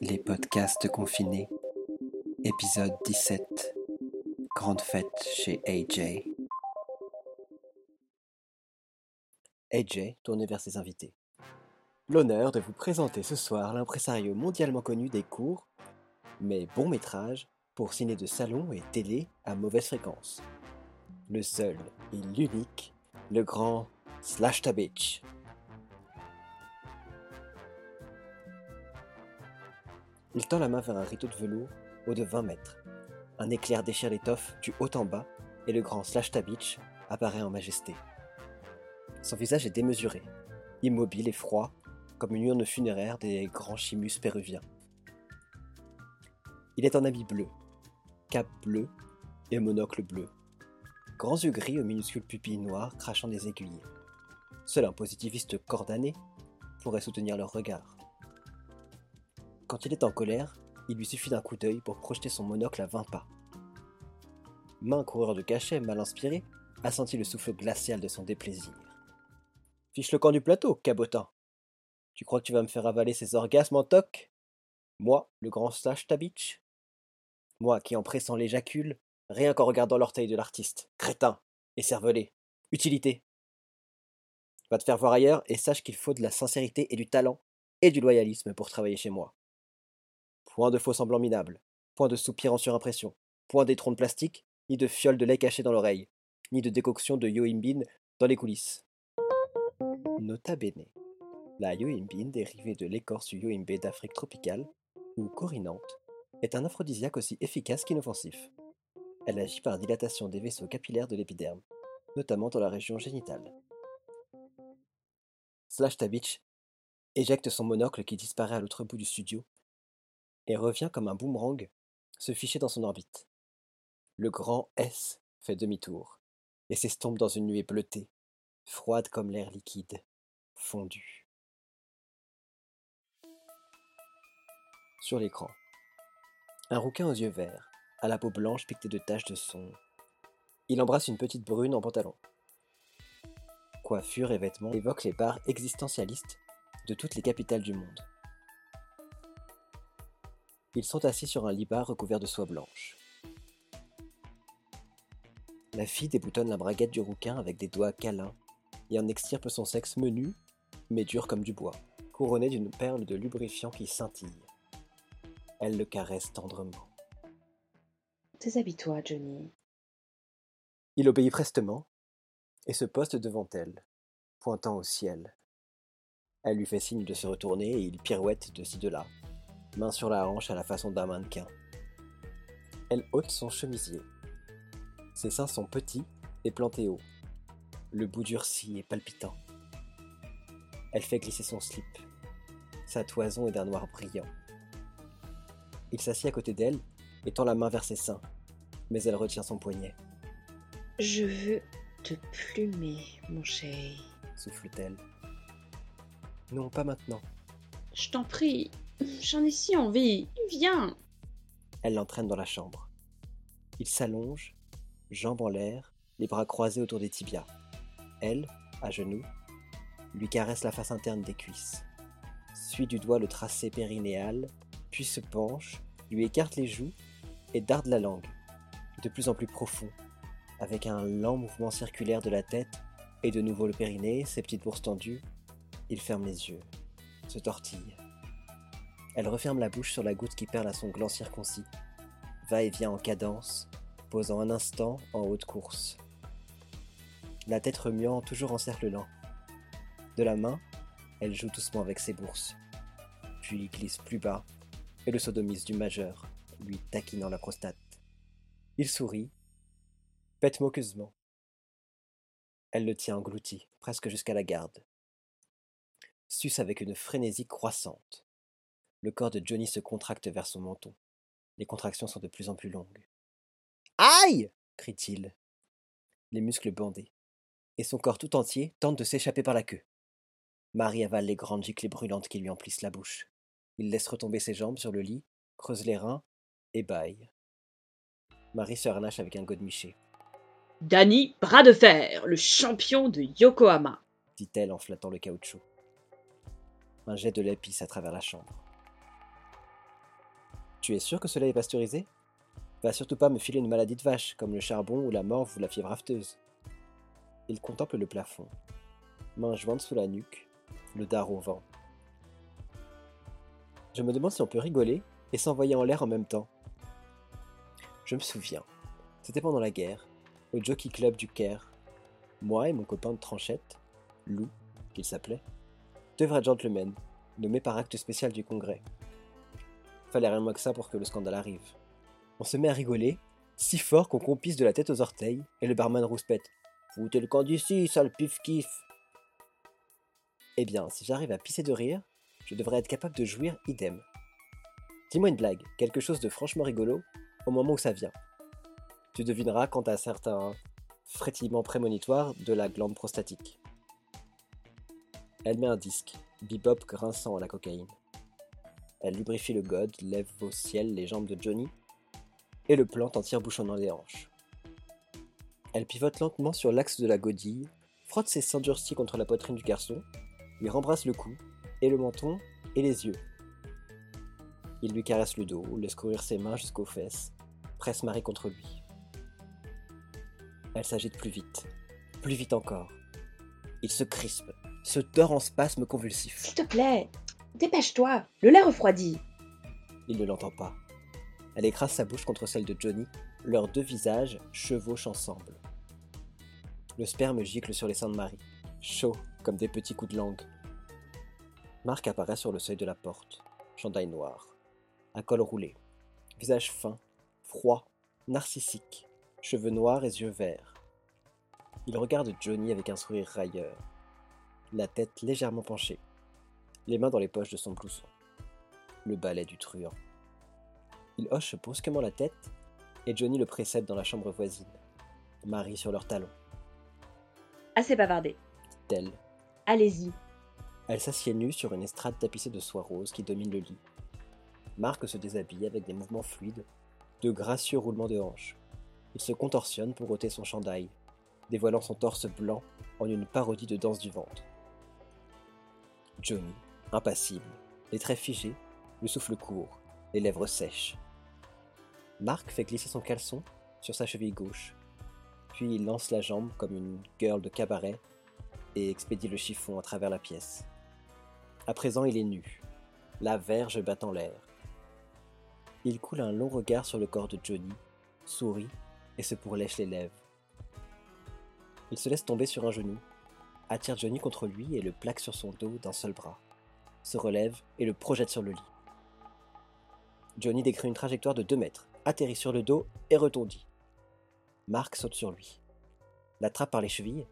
Les podcasts confinés, épisode 17. Grande fête chez AJ. AJ tournait vers ses invités. L'honneur de vous présenter ce soir l'impresario mondialement connu des courts, mais bon métrage pour ciné de salon et télé à mauvaise fréquence. Le seul et l'unique, le grand Slash Tabitch. Il tend la main vers un rideau de velours haut de 20 mètres. Un éclair déchire l'étoffe du haut en bas et le grand Slash Tabitch apparaît en majesté. Son visage est démesuré, immobile et froid, comme une urne funéraire des grands chimus péruviens. Il est en habit bleu, cap bleu et monocle bleu. Grands yeux gris aux minuscules pupilles noires crachant des aiguilles. Seul un positiviste cordané pourrait soutenir leur regard. Quand il est en colère, il lui suffit d'un coup d'œil pour projeter son monocle à 20 pas. Main coureur de cachet mal inspiré a senti le souffle glacial de son déplaisir. Fiche le camp du plateau, cabotin. Tu crois que tu vas me faire avaler ces orgasmes en toc? Moi, le grand sage Tabitch? Moi qui en pressant l'éjacule, rien qu'en regardant l'orteil de l'artiste. Crétin et cervelé. Utilité. Va te faire voir ailleurs et sache qu'il faut de la sincérité et du talent et du loyalisme pour travailler chez moi. Point de faux semblants minables, point de soupirs en surimpression, point d'étron de plastique, ni de fioles de lait cachées dans l'oreille, ni de décoction de yohimbine dans les coulisses. Nota bene. La yohimbine, dérivée de l'écorce yohimbe d'Afrique tropicale, ou corinante, est un aphrodisiaque aussi efficace qu'inoffensif. Elle agit par dilatation des vaisseaux capillaires de l'épiderme, notamment dans la région génitale. Slash Tabitch éjecte son monocle qui disparaît à l'autre bout du studio et revient comme un boomerang se ficher dans son orbite. Le grand S fait demi-tour et s'estompe dans une nuée bleutée, froide comme l'air liquide, fondu. Sur l'écran, un rouquin aux yeux verts, à la peau blanche piquetée de taches de son. Il embrasse une petite brune en pantalon. Coiffure et vêtements évoquent les bars existentialistes de toutes les capitales du monde. Ils sont assis sur un lit bar recouvert de soie blanche. La fille déboutonne la braguette du rouquin avec des doigts câlins et en extirpe son sexe menu, mais dur comme du bois, couronné d'une perle de lubrifiant qui scintille. Elle le caresse tendrement. Déshabille-toi, Johnny. Il obéit prestement et se poste devant elle, pointant au ciel. Elle lui fait signe de se retourner et il pirouette de ci de là, main sur la hanche à la façon d'un mannequin. Elle ôte son chemisier. Ses seins sont petits et plantés haut. Le bout durci et palpitant. Elle fait glisser son slip. Sa toison est d'un noir brillant. Il s'assied à côté d'elle et tend la main vers ses seins, mais elle retient son poignet. Je veux te plumer, mon chéri. souffle-t-elle. Non, pas maintenant. Je t'en prie, j'en ai si envie. Viens. Elle l'entraîne dans la chambre. Il s'allonge, jambes en l'air, les bras croisés autour des tibias. Elle, à genoux, lui caresse la face interne des cuisses, suit du doigt le tracé périnéal, puis se penche, lui écarte les joues et darde la langue, de plus en plus profond, avec un lent mouvement circulaire de la tête et de nouveau le périnée, ses petites bourses tendues. Il ferme les yeux, se tortille. Elle referme la bouche sur la goutte qui perle à son gland circoncis, va et vient en cadence, posant un instant en haute course. La tête remuant toujours en cercle lent. De la main, elle joue doucement avec ses bourses, puis glisse plus bas et le sodomise du majeur, lui taquinant la prostate. Il sourit, pète moqueusement. Elle le tient englouti, presque jusqu'à la garde. Suce avec une frénésie croissante. Le corps de Johnny se contracte vers son menton. Les contractions sont de plus en plus longues. Aïe crie-t-il, les muscles bandés, et son corps tout entier tente de s'échapper par la queue. Marie avale les grandes giclées brûlantes qui lui emplissent la bouche. Il laisse retomber ses jambes sur le lit, creuse les reins et baille. Marie se harnache avec un godemiché, Danny, bras de fer, le champion de Yokohama. dit-elle en flattant le caoutchouc. Un jet de lait pisse à travers la chambre. Tu es sûr que cela est pasteurisé? Va surtout pas me filer une maladie de vache, comme le charbon ou la morve ou la fièvre afteuse. Il contemple le plafond, main jointe sous la nuque, le dard au vent. Je me demande si on peut rigoler et s'envoyer en l'air en même temps. Je me souviens, c'était pendant la guerre, au Jockey Club du Caire. Moi et mon copain de tranchette, Lou, qu'il s'appelait, deux vrais gentlemen, nommés par acte spécial du Congrès. Fallait rien moins que ça pour que le scandale arrive. On se met à rigoler, si fort qu'on compisse de la tête aux orteils, et le barman rouspète. Foutez le camp d'ici, sale pif-kiff Eh bien, si j'arrive à pisser de rire, je devrais être capable de jouir idem. Dis-moi une blague, quelque chose de franchement rigolo, au moment où ça vient. Tu devineras quant à certains frétillements prémonitoires de la glande prostatique. Elle met un disque, bebop grinçant à la cocaïne. Elle lubrifie le god, lève au ciel les jambes de Johnny et le plante en tire-bouchonnant les hanches. Elle pivote lentement sur l'axe de la godille, frotte ses seins durcis contre la poitrine du garçon, lui rembrasse le cou, et le menton, et les yeux. Il lui caresse le dos, laisse courir ses mains jusqu'aux fesses, presse Marie contre lui. Elle s'agite plus vite, plus vite encore. Il se crispe, se tord en spasmes convulsifs. S'il te plaît, dépêche-toi, le lait refroidit. Il ne l'entend pas. Elle écrase sa bouche contre celle de Johnny, leurs deux visages chevauchent ensemble. Le sperme gicle sur les seins de Marie, chaud comme des petits coups de langue. Marc apparaît sur le seuil de la porte, chandail noir, un col roulé, visage fin, froid, narcissique, cheveux noirs et yeux verts. Il regarde Johnny avec un sourire railleur, la tête légèrement penchée, les mains dans les poches de son blouson, le balai du truand. Il hoche brusquement la tête et Johnny le précède dans la chambre voisine, Marie sur leurs talons. Assez bavardé. Telle. Allez-y. Elle s'assied nue sur une estrade tapissée de soie rose qui domine le lit. Marc se déshabille avec des mouvements fluides, de gracieux roulements de hanches. Il se contorsionne pour ôter son chandail, dévoilant son torse blanc en une parodie de danse du ventre. Johnny, impassible, les traits figés, le souffle court, les lèvres sèches. Marc fait glisser son caleçon sur sa cheville gauche, puis il lance la jambe comme une girl de cabaret et expédie le chiffon à travers la pièce. À présent, il est nu, la verge battant l'air. Il coule un long regard sur le corps de Johnny, sourit et se pourlèche les lèvres. Il se laisse tomber sur un genou, attire Johnny contre lui et le plaque sur son dos d'un seul bras, se relève et le projette sur le lit. Johnny décrit une trajectoire de 2 mètres, atterrit sur le dos et retondit. Marc saute sur lui, l'attrape par les chevilles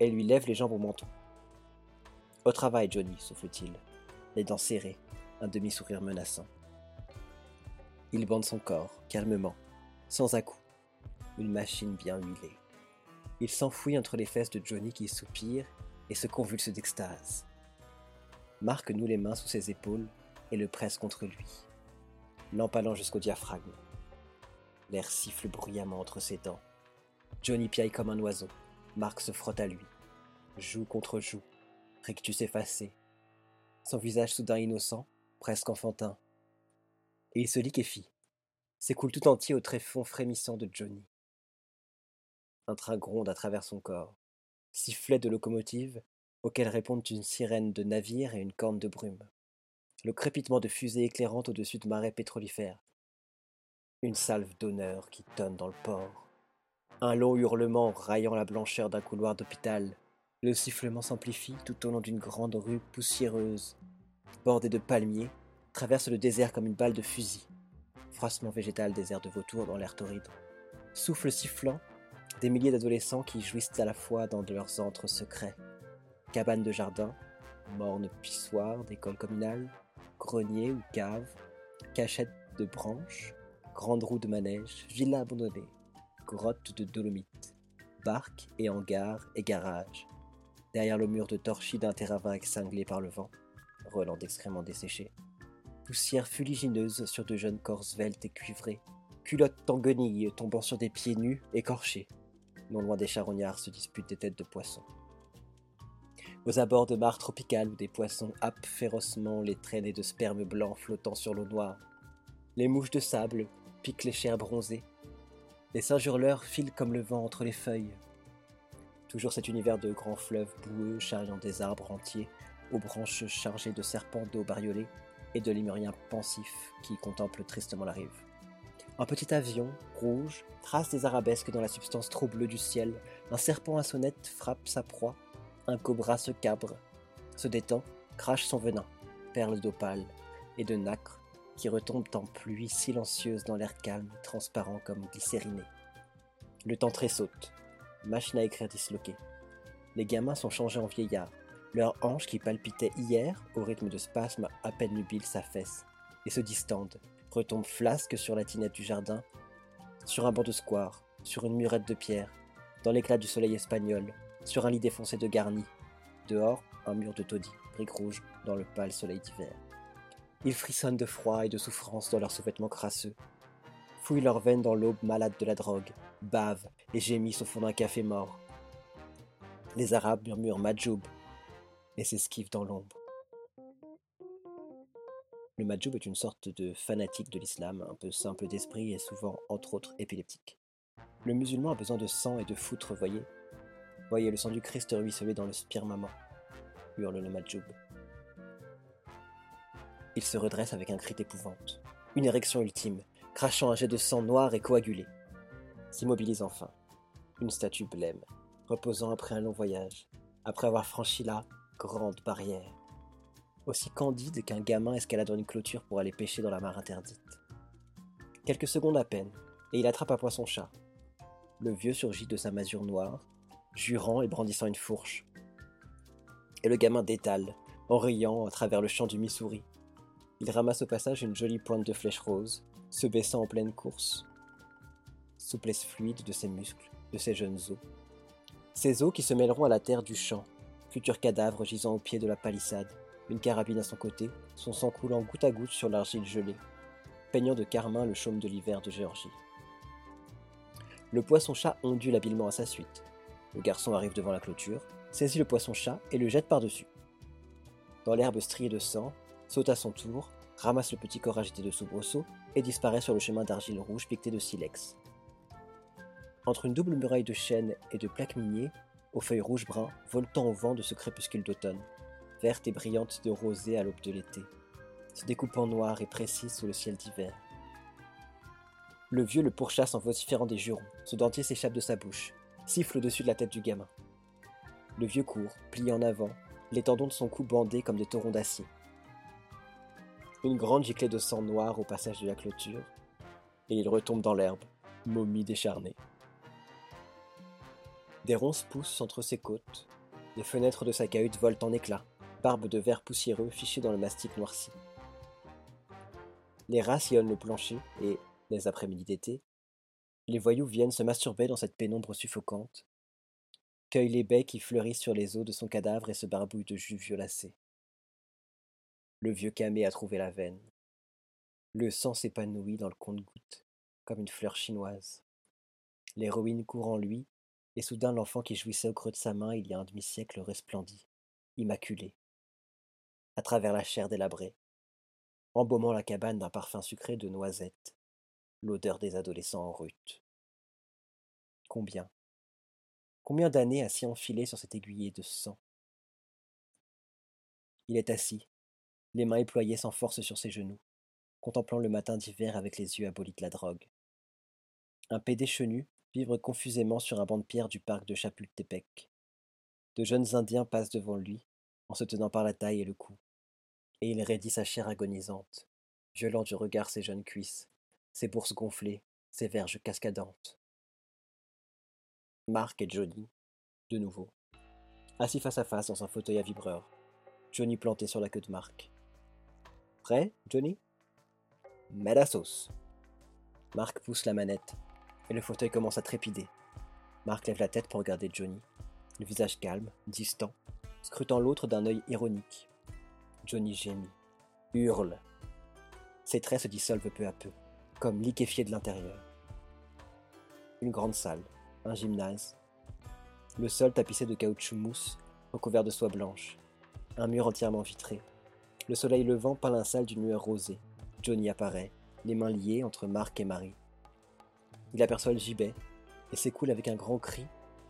et lui lève les jambes au menton. Au travail, Johnny, souffle-t-il, les dents serrées, un demi-sourire menaçant. Il bande son corps, calmement, sans à-coups, une machine bien huilée. Il s'enfouit entre les fesses de Johnny qui soupire et se convulse d'extase. Marc noue les mains sous ses épaules et le presse contre lui, l'empalant jusqu'au diaphragme. L'air siffle bruyamment entre ses dents. Johnny piaille comme un oiseau. Marc se frotte à lui. Joue contre joue. Rictus effacé. Son visage soudain innocent, presque enfantin. Et il se liquéfie. S'écoule tout entier au tréfonds frémissant de Johnny. Un train gronde à travers son corps. Sifflet de locomotive auquel répondent une sirène de navire et une corne de brume. Le crépitement de fusées éclairantes au-dessus de marais pétrolifères. Une salve d'honneur qui tonne dans le port. Un long hurlement raillant la blancheur d'un couloir d'hôpital. Le sifflement s'amplifie tout au long d'une grande rue poussiéreuse. Bordée de palmiers, traverse le désert comme une balle de fusil. Froissement végétal des airs de vautour dans l'air torride. Souffle sifflant, des milliers d'adolescents qui jouissent à la fois dans leurs antres secrets. Cabanes de jardin, mornes pissoirs d'école communale, greniers ou caves, cachettes de branches, grandes roues de manège, villas abandonnées, grottes de dolomite, barques et hangars et garages, derrière le mur de torchis d'un terrain vague cinglé par le vent, relent d'excréments desséchés, poussière fuligineuse sur de jeunes corps sveltes et cuivrés, culottes en guenilles tombant sur des pieds nus écorchés, non loin des charognards se disputent des têtes de poissons. Aux abords de mares tropicales où des poissons happent férocement les traînées de sperme blanc flottant sur l'eau noire, Les mouches de sable piquent les chairs bronzées. Les singes hurleurs filent comme le vent entre les feuilles. Toujours cet univers de grands fleuves boueux charriant des arbres entiers aux branches chargées de serpents d'eau bariolés et de lémuriens pensifs qui contemplent tristement la rive. Un petit avion, rouge, trace des arabesques dans la substance trop bleue du ciel. Un serpent à sonnette frappe sa proie. Un cobra se cabre, se détend, crache son venin, perles d'opale et de nacre qui retombent en pluie silencieuse dans l'air calme, transparent comme glycériné. Le temps tressaute, machine à écrire disloquée. Les gamins sont changés en vieillards. Leurs hanches qui palpitaient hier, au rythme de spasmes à peine nubiles, s'affaissent et se distendent, retombent flasques sur la tinette du jardin, sur un banc de square, sur une murette de pierre, dans l'éclat du soleil espagnol, sur un lit défoncé de garni. Dehors, un mur de taudis, briques rouges, dans le pâle soleil d'hiver. Ils frissonnent de froid et de souffrance dans leurs sous-vêtements crasseux, fouillent leurs veines dans l'aube malade de la drogue, bavent et gémissent au fond d'un café mort. Les Arabes murmurent Majoub et s'esquivent dans l'ombre. Le Majoub est une sorte de fanatique de l'islam, un peu simple d'esprit et souvent, entre autres, épileptique. Le musulman a besoin de sang et de foutre, voyez. Voyez le sang du Christ ruisseler dans le spirmament, hurle le Majoub. Il se redresse avec un cri d'épouvante. Une érection ultime, crachant un jet de sang noir et coagulé. S'immobilise enfin. Une statue blême, reposant après un long voyage, après avoir franchi la grande barrière. Aussi candide qu'un gamin escaladant une clôture pour aller pêcher dans la mare interdite. Quelques secondes à peine, et il attrape un poisson-chat. Le vieux surgit de sa masure noire, jurant et brandissant une fourche. Et le gamin détale, en riant à travers le champ du Missouri, il ramasse au passage une jolie pointe de flèche rose, se baissant en pleine course. Souplesse fluide de ses muscles, de ses jeunes os. Ces os qui se mêleront à la terre du champ, futur cadavre gisant au pied de la palissade, une carabine à son côté, son sang coulant goutte à goutte sur l'argile gelée, peignant de carmin le chaume de l'hiver de Géorgie. Le poisson-chat ondule habilement à sa suite. Le garçon arrive devant la clôture, saisit le poisson-chat et le jette par-dessus. Dans l'herbe striée de sang, saute à son tour, ramasse le petit corps agité de soubresaut et disparaît sur le chemin d'argile rouge piqueté de silex. Entre une double muraille de chêne et de plaques miniers, aux feuilles rouge-brun, voltant au vent de ce crépuscule d'automne, verte et brillante de rosée à l'aube de l'été, se découpant noir et précis sous le ciel d'hiver. Le vieux le pourchasse en vociférant des jurons, son dentier s'échappe de sa bouche, siffle au-dessus de la tête du gamin. Le vieux court, plie en avant, les tendons de son cou bandés comme des taurons d'acier. Une grande giclée de sang noir au passage de la clôture, et il retombe dans l'herbe, momie décharnée. Des ronces poussent entre ses côtes, les fenêtres de sa cahute volent en éclats, barbe de verre poussiéreux fichée dans le mastic noirci. Les rats sillonnent le plancher et, les après-midi d'été, les voyous viennent se masturber dans cette pénombre suffocante, cueillent les baies qui fleurissent sur les os de son cadavre et se barbouillent de jus violacé. Le vieux camé a trouvé la veine. Le sang s'épanouit dans le compte-gouttes, comme une fleur chinoise. L'héroïne court en lui, et soudain l'enfant qui jouissait au creux de sa main il y a un demi-siècle resplendit, immaculé, à travers la chair délabrée, embaumant la cabane d'un parfum sucré de noisettes, l'odeur des adolescents en rut. Combien? Combien d'années a s'y enfilé sur cet aiguillé de sang? Il est assis, les mains éployées sans force sur ses genoux, contemplant le matin d'hiver avec les yeux abolis de la drogue. Un pédé chenu vibre confusément sur un banc de pierre du parc de Chapultepec. De jeunes Indiens passent devant lui, en se tenant par la taille et le cou, et il raidit sa chair agonisante, violant du regard ses jeunes cuisses, ses bourses gonflées, ses verges cascadantes. Mark et Johnny, de nouveau, assis face à face dans un fauteuil à vibreur, Johnny planté sur la queue de Mark. Prêt, Johnny? Mets la sauce. Mark pousse la manette, et le fauteuil commence à trépider. Mark lève la tête pour regarder Johnny, le visage calme, distant, scrutant l'autre d'un œil ironique. Johnny gémit, hurle. Ses traits se dissolvent peu à peu, comme liquéfiés de l'intérieur. Une grande salle, un gymnase. Le sol tapissé de caoutchouc mousse, recouvert de soie blanche. Un mur entièrement vitré. Le soleil levant peint la salle d'une lueur rosée. Johnny apparaît, les mains liées entre Marc et Marie. Il aperçoit le gibet et s'écoule avec un grand cri,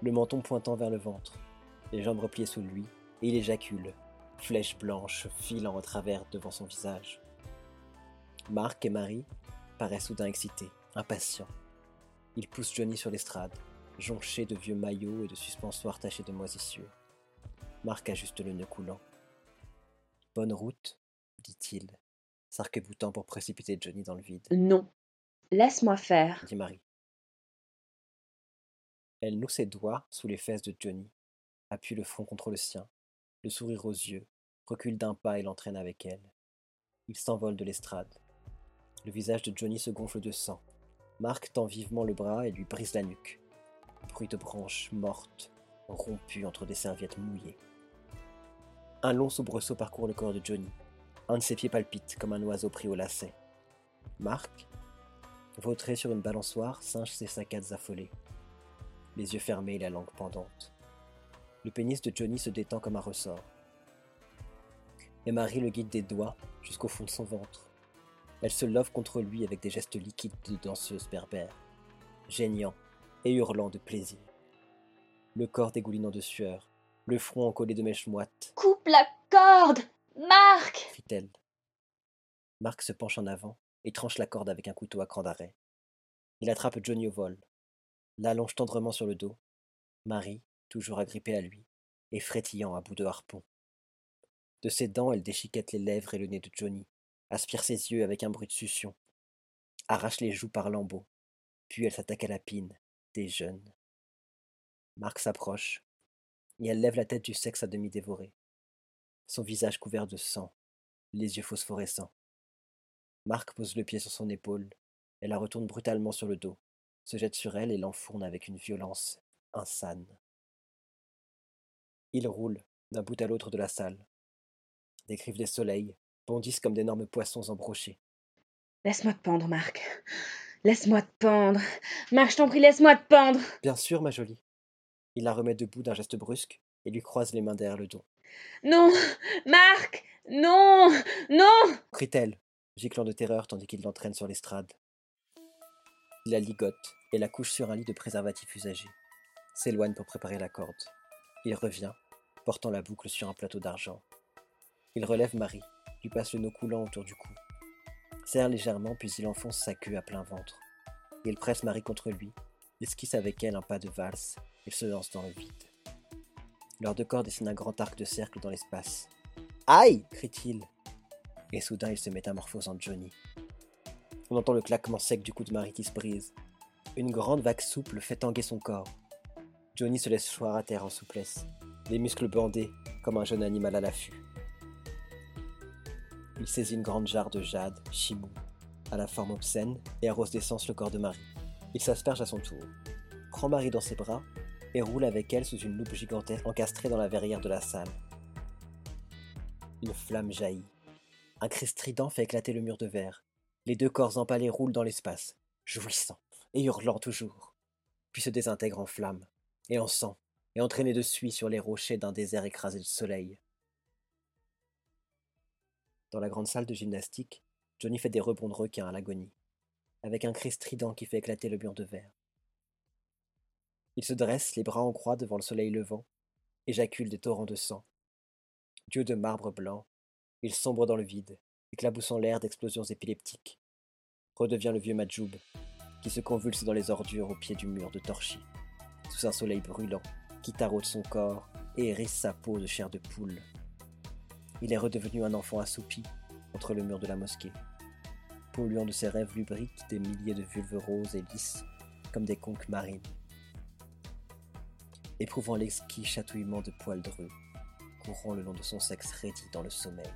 le menton pointant vers le ventre, les jambes repliées sous lui, et il éjacule, flèche blanche filant au travers devant son visage. Marc et Marie paraissent soudain excités, impatients. Ils poussent Johnny sur l'estrade, jonché de vieux maillots et de suspensoires tachés de moisissures. Marc ajuste le nœud coulant. Bonne route, dit-il, s'arc-boutant pour précipiter Johnny dans le vide. Non, laisse-moi faire, dit Marie. Elle noue ses doigts sous les fesses de Johnny, appuie le front contre le sien, le sourire aux yeux, recule d'un pas et l'entraîne avec elle. Il s'envole de l'estrade. Le visage de Johnny se gonfle de sang. Marc tend vivement le bras et lui brise la nuque. Bruit de branches mortes, rompues entre des serviettes mouillées. Un long soubresaut parcourt le corps de Johnny. Un de ses pieds palpite comme un oiseau pris au lacet. Marc, vautré sur une balançoire, singe ses saccades affolées. Les yeux fermés et la langue pendante. Le pénis de Johnny se détend comme un ressort. Et Marie le guide des doigts jusqu'au fond de son ventre. Elle se love contre lui avec des gestes liquides de danseuse berbère, geignant et hurlant de plaisir. Le corps dégoulinant de sueur, le front encollé de mèches moites. Coupe la corde Marc crie-t-elle. Marc se penche en avant et tranche la corde avec un couteau à cran d'arrêt. Il attrape Johnny au vol, l'allonge tendrement sur le dos. Marie, toujours agrippée à lui, et frétillant à bout de harpon. De ses dents, elle déchiquette les lèvres et le nez de Johnny, aspire ses yeux avec un bruit de succion, arrache les joues par lambeaux, puis elle s'attaque à la pine, des jeunes. Marc s'approche, et elle lève la tête du sexe à demi dévoré, son visage couvert de sang, les yeux phosphorescents. Marc pose le pied sur son épaule, et la retourne brutalement sur le dos, se jette sur elle et l'enfourne avec une violence insane. Il roule d'un bout à l'autre de la salle. Griffes des soleils bondissent comme d'énormes poissons embrochés. Laisse-moi te pendre, Marc. Laisse-moi te pendre. Marc, je t'en prie, laisse-moi te pendre. Bien sûr, ma jolie. Il la remet debout d'un geste brusque et lui croise les mains derrière le dos. Non Marc Non Non crie-t-elle, giclant de terreur tandis qu'il l'entraîne sur l'estrade. Il la ligote et la couche sur un lit de préservatif usagé. S'éloigne pour préparer la corde. Il revient, portant la boucle sur un plateau d'argent. Il relève Marie, lui passe le nœud coulant autour du cou. Serre légèrement, puis il enfonce sa queue à plein ventre. Il presse Marie contre lui, esquisse avec elle un pas de valse et se lance dans le vide. Leurs deux corps dessinent un grand arc de cercle dans l'espace. Aïe crie-t-il. Et soudain il se métamorphose en Johnny. On entend le claquement sec du coup de Marie qui se brise. Une grande vague souple fait tanguer son corps. Johnny se laisse choir à terre en souplesse, les muscles bandés comme un jeune animal à l'affût. Il saisit une grande jarre de jade, chimou, à la forme obscène, et arrose d'essence le corps de Marie. Il s'asperge à son tour, prend Marie dans ses bras et roule avec elle sous une loupe gigantesque encastrée dans la verrière de la salle. Une flamme jaillit. Un cri strident fait éclater le mur de verre. Les deux corps empalés roulent dans l'espace, jouissant et hurlant toujours, puis se désintègrent en flammes, et en sang, et entraînés de suie sur les rochers d'un désert écrasé de soleil. Dans la grande salle de gymnastique, Johnny fait des rebonds de requin à l'agonie, avec un cri strident qui fait éclater le mur de verre. Il se dresse, les bras en croix devant le soleil levant, éjacule des torrents de sang. Dieu de marbre blanc, il sombre dans le vide, éclaboussant l'air d'explosions épileptiques. Redevient le vieux Majoub, qui se convulse dans les ordures au pied du mur de torchis, sous un soleil brûlant qui taraude son corps et hérisse sa peau de chair de poule. Il est redevenu un enfant assoupi entre le mur de la mosquée, polluant de ses rêves lubriques des milliers de vulves roses et lisses comme des conques marines, éprouvant l'exquis chatouillement de poils dreux courant le long de son sexe raidi dans le sommeil.